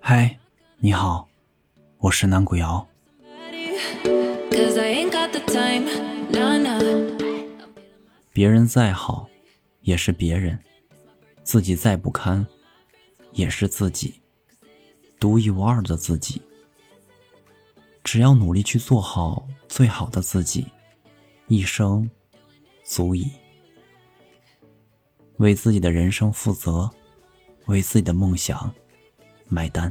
嗨，你好，我是南古瑶。别人再好，也是别人；自己再不堪，也是自己，独一无二的自己。只要努力去做好最好的自己，一生足矣。为自己的人生负责，为自己的梦想买单。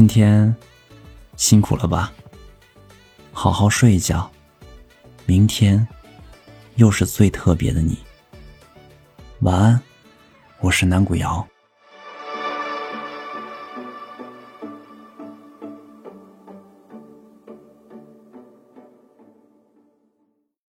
今天辛苦了吧？好好睡一觉，明天又是最特别的你。晚安，我是南谷瑶。